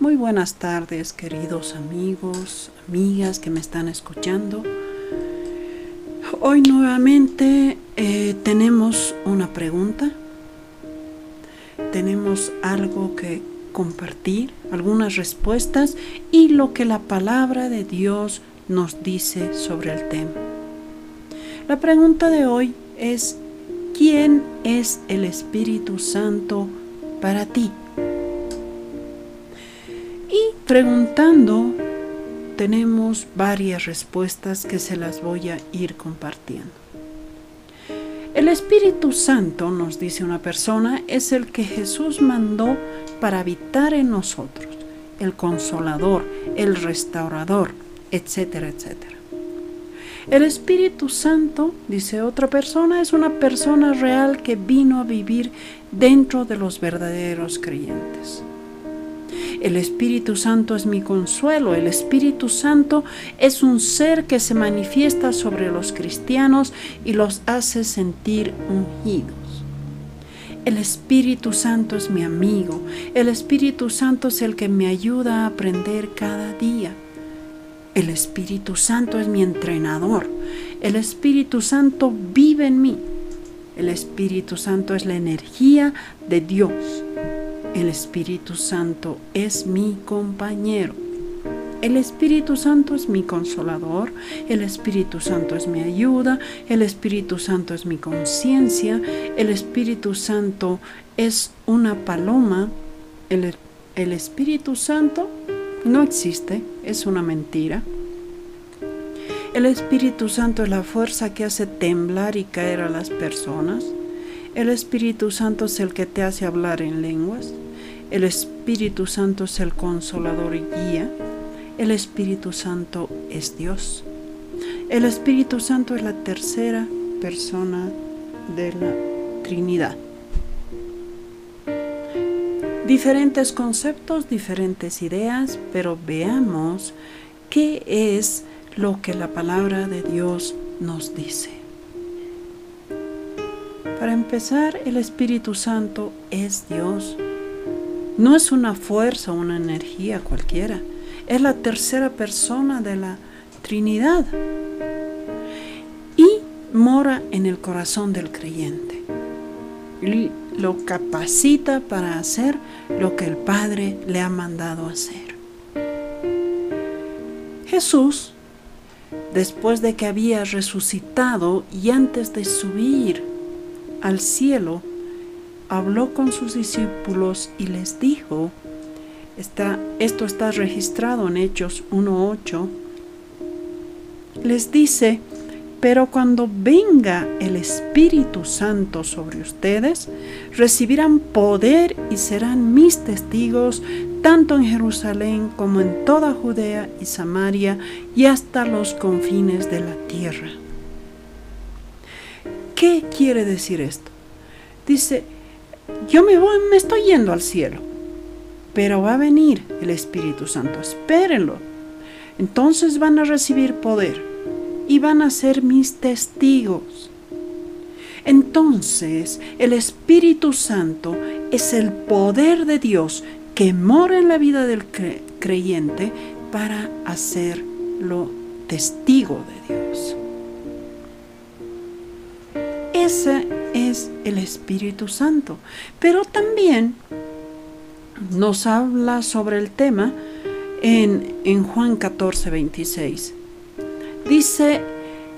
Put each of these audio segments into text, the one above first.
Muy buenas tardes, queridos amigos, amigas que me están escuchando. Hoy nuevamente eh, tenemos una pregunta, tenemos algo que compartir, algunas respuestas y lo que la palabra de Dios nos dice sobre el tema. La pregunta de hoy es, ¿quién es el Espíritu Santo para ti? Preguntando, tenemos varias respuestas que se las voy a ir compartiendo. El Espíritu Santo, nos dice una persona, es el que Jesús mandó para habitar en nosotros, el consolador, el restaurador, etcétera, etcétera. El Espíritu Santo, dice otra persona, es una persona real que vino a vivir dentro de los verdaderos creyentes. El Espíritu Santo es mi consuelo. El Espíritu Santo es un ser que se manifiesta sobre los cristianos y los hace sentir ungidos. El Espíritu Santo es mi amigo. El Espíritu Santo es el que me ayuda a aprender cada día. El Espíritu Santo es mi entrenador. El Espíritu Santo vive en mí. El Espíritu Santo es la energía de Dios. El Espíritu Santo es mi compañero. El Espíritu Santo es mi consolador, el Espíritu Santo es mi ayuda, el Espíritu Santo es mi conciencia, el Espíritu Santo es una paloma, el, Espíritu Santo no existe, es una mentira. El Espíritu Santo es la fuerza que hace temblar y caer a las personas. El Espíritu Santo es el que te hace hablar en lenguas. El Espíritu Santo es el consolador y guía. El Espíritu Santo es Dios. El Espíritu Santo es la tercera persona de la Trinidad. Diferentes conceptos, diferentes ideas, pero veamos qué es lo que la palabra de Dios nos dice. Para empezar, el Espíritu Santo es Dios. No es una fuerza una energía cualquiera. Es la tercera persona de la Trinidad. Y mora en el corazón del creyente. Y lo capacita para hacer lo que el Padre le ha mandado hacer. Jesús, después de que había resucitado y antes de subir al cielo, habló con sus discípulos y les dijo, esto está registrado en Hechos 1.8, les dice, pero cuando venga el Espíritu Santo sobre ustedes, recibirán poder y serán mis testigos tanto en Jerusalén como en toda Judea y Samaria y hasta los confines de la tierra. ¿Qué quiere decir esto? Dice, yo me voy, me estoy yendo al cielo, pero va a venir el Espíritu Santo, espérenlo. Entonces van a recibir poder y van a ser mis testigos. Entonces el Espíritu Santo es el poder de Dios que mora en la vida del creyente para hacerlo testigo de Dios. Ese es el Espíritu Santo. Pero también nos habla sobre el tema en, Juan 14, 26. Dice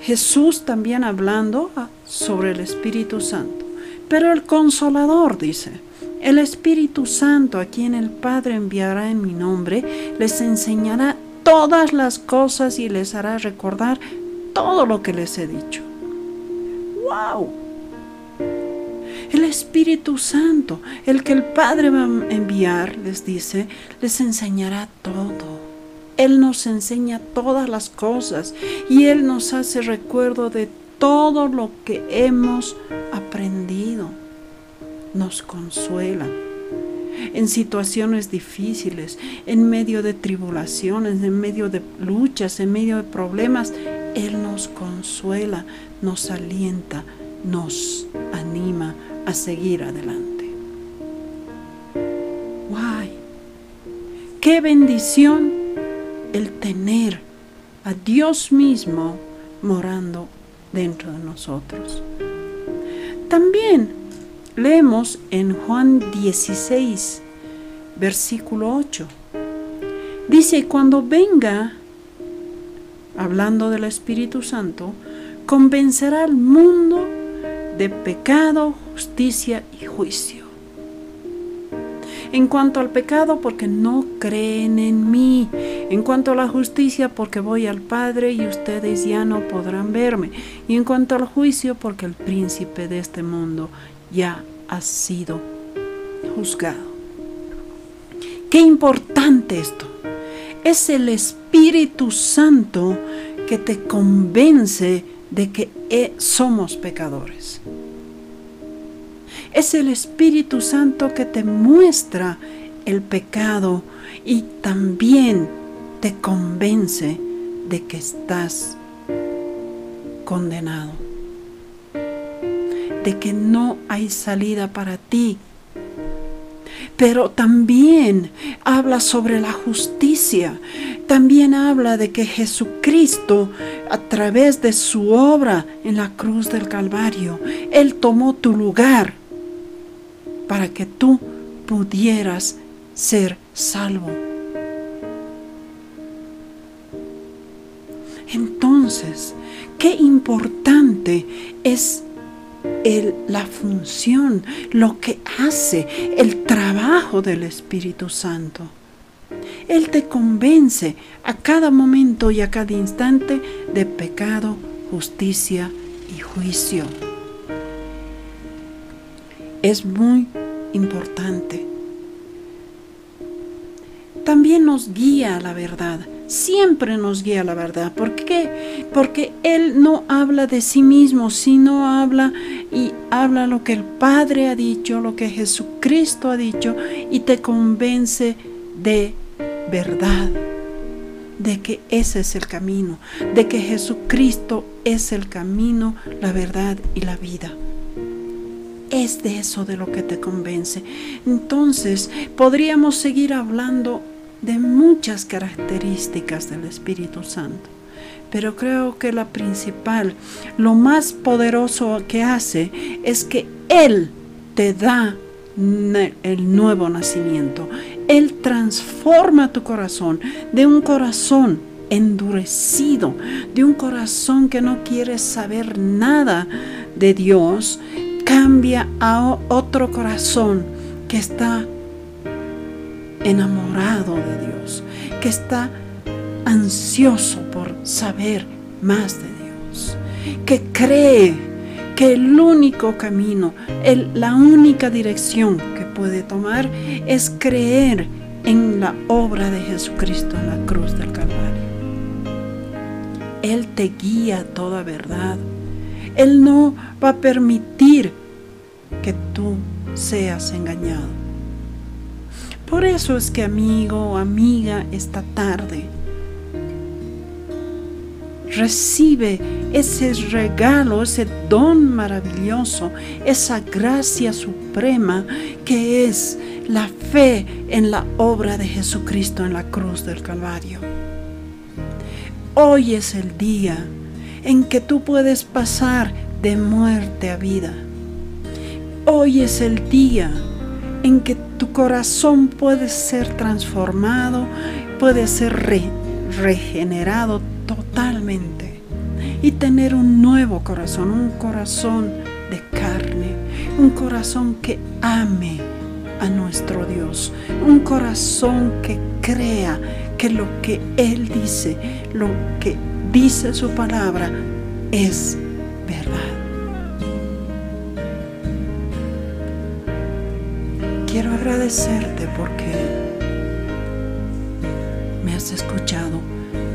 Jesús también hablando sobre el Espíritu Santo. Pero el consolador dice, el Espíritu Santo a quien el Padre enviará en mi nombre, les enseñará todas las cosas y les hará recordar todo lo que les he dicho. ¡Wow! El Espíritu Santo, el que el Padre va a enviar, les dice, les enseñará todo. Él nos enseña todas las cosas y Él nos hace recuerdo de todo lo que hemos aprendido. Nos consuela en situaciones difíciles, en medio de tribulaciones, en medio de luchas, en medio de problemas. Él nos consuela, nos alienta, nos anima a seguir adelante. Guay. Qué bendición el tener a Dios mismo morando dentro de nosotros. También leemos en Juan 16, versículo 8. Dice, cuando venga, hablando del Espíritu Santo, convencerá al mundo de pecado, justicia y juicio. En cuanto al pecado, porque no creen en mí. En cuanto a la justicia, porque voy al Padre y ustedes ya no podrán verme. Y en cuanto al juicio, porque el príncipe de este mundo ya ha sido juzgado. Qué importante esto. Es el Espíritu Santo que te convence de que eh, somos pecadores. Es el Espíritu Santo que te muestra el pecado y también te convence de que estás condenado, de que no hay salida para ti. Pero también habla sobre la justicia, también habla de que Jesucristo, a través de su obra en la cruz del Calvario, Él tomó tu lugar para que tú pudieras ser salvo. Entonces, qué importante es la función, lo que hace, el trabajo del Espíritu Santo. Él te convence a cada momento y a cada instante de pecado, justicia y juicio es muy importante. También nos guía a la verdad, siempre nos guía la verdad. ¿Por qué? Porque Él no habla de sí mismo, sino habla y habla lo que el Padre ha dicho, lo que Jesucristo ha dicho y te convence de verdad, de que ese es el camino, de que Jesucristo es el camino, la verdad y la vida es de eso de lo que te convence. Entonces, podríamos seguir hablando de muchas características del Espíritu Santo. Pero creo que la principal, lo más poderoso que hace es que Él te da el nuevo nacimiento. Él transforma tu corazón de un corazón endurecido, de un corazón que no quiere saber nada de Dios, cambia a otro corazón que está enamorado de Dios, que está ansioso por saber más de Dios, que cree que el único camino, la única dirección que puede tomar es creer en la obra de Jesucristo en la cruz del Calvario. Él te guía a toda verdad. Él no va a permitir que tú seas engañado. Por eso es que amigo o amiga esta tarde recibe ese regalo, ese don maravilloso, esa gracia suprema que es la fe en la obra de Jesucristo en la cruz del Calvario. Hoy es el día en que tú puedes pasar de muerte a vida Hoy es el día en que tu corazón puede ser transformado, puede ser regenerado totalmente y tener un nuevo corazón, un corazón de carne, un corazón que ame a nuestro Dios, un corazón que crea que lo que Él dice, lo que dice su palabra es verdad. Quiero agradecerte porque me has escuchado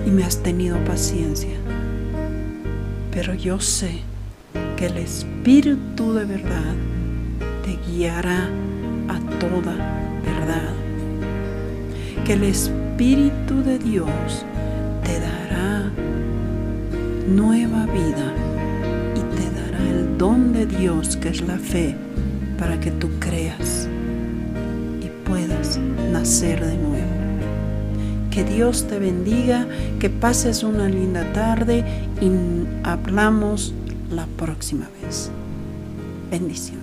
y me has tenido paciencia. Pero yo sé que el Espíritu de verdad te guiará a toda verdad. Que el Espíritu de Dios te dará nueva vida y te dará el don de Dios que es la fe para que tú creas nacer de nuevo. Que Dios te bendiga, que pases una linda tarde y hablamos la próxima vez. Bendiciones.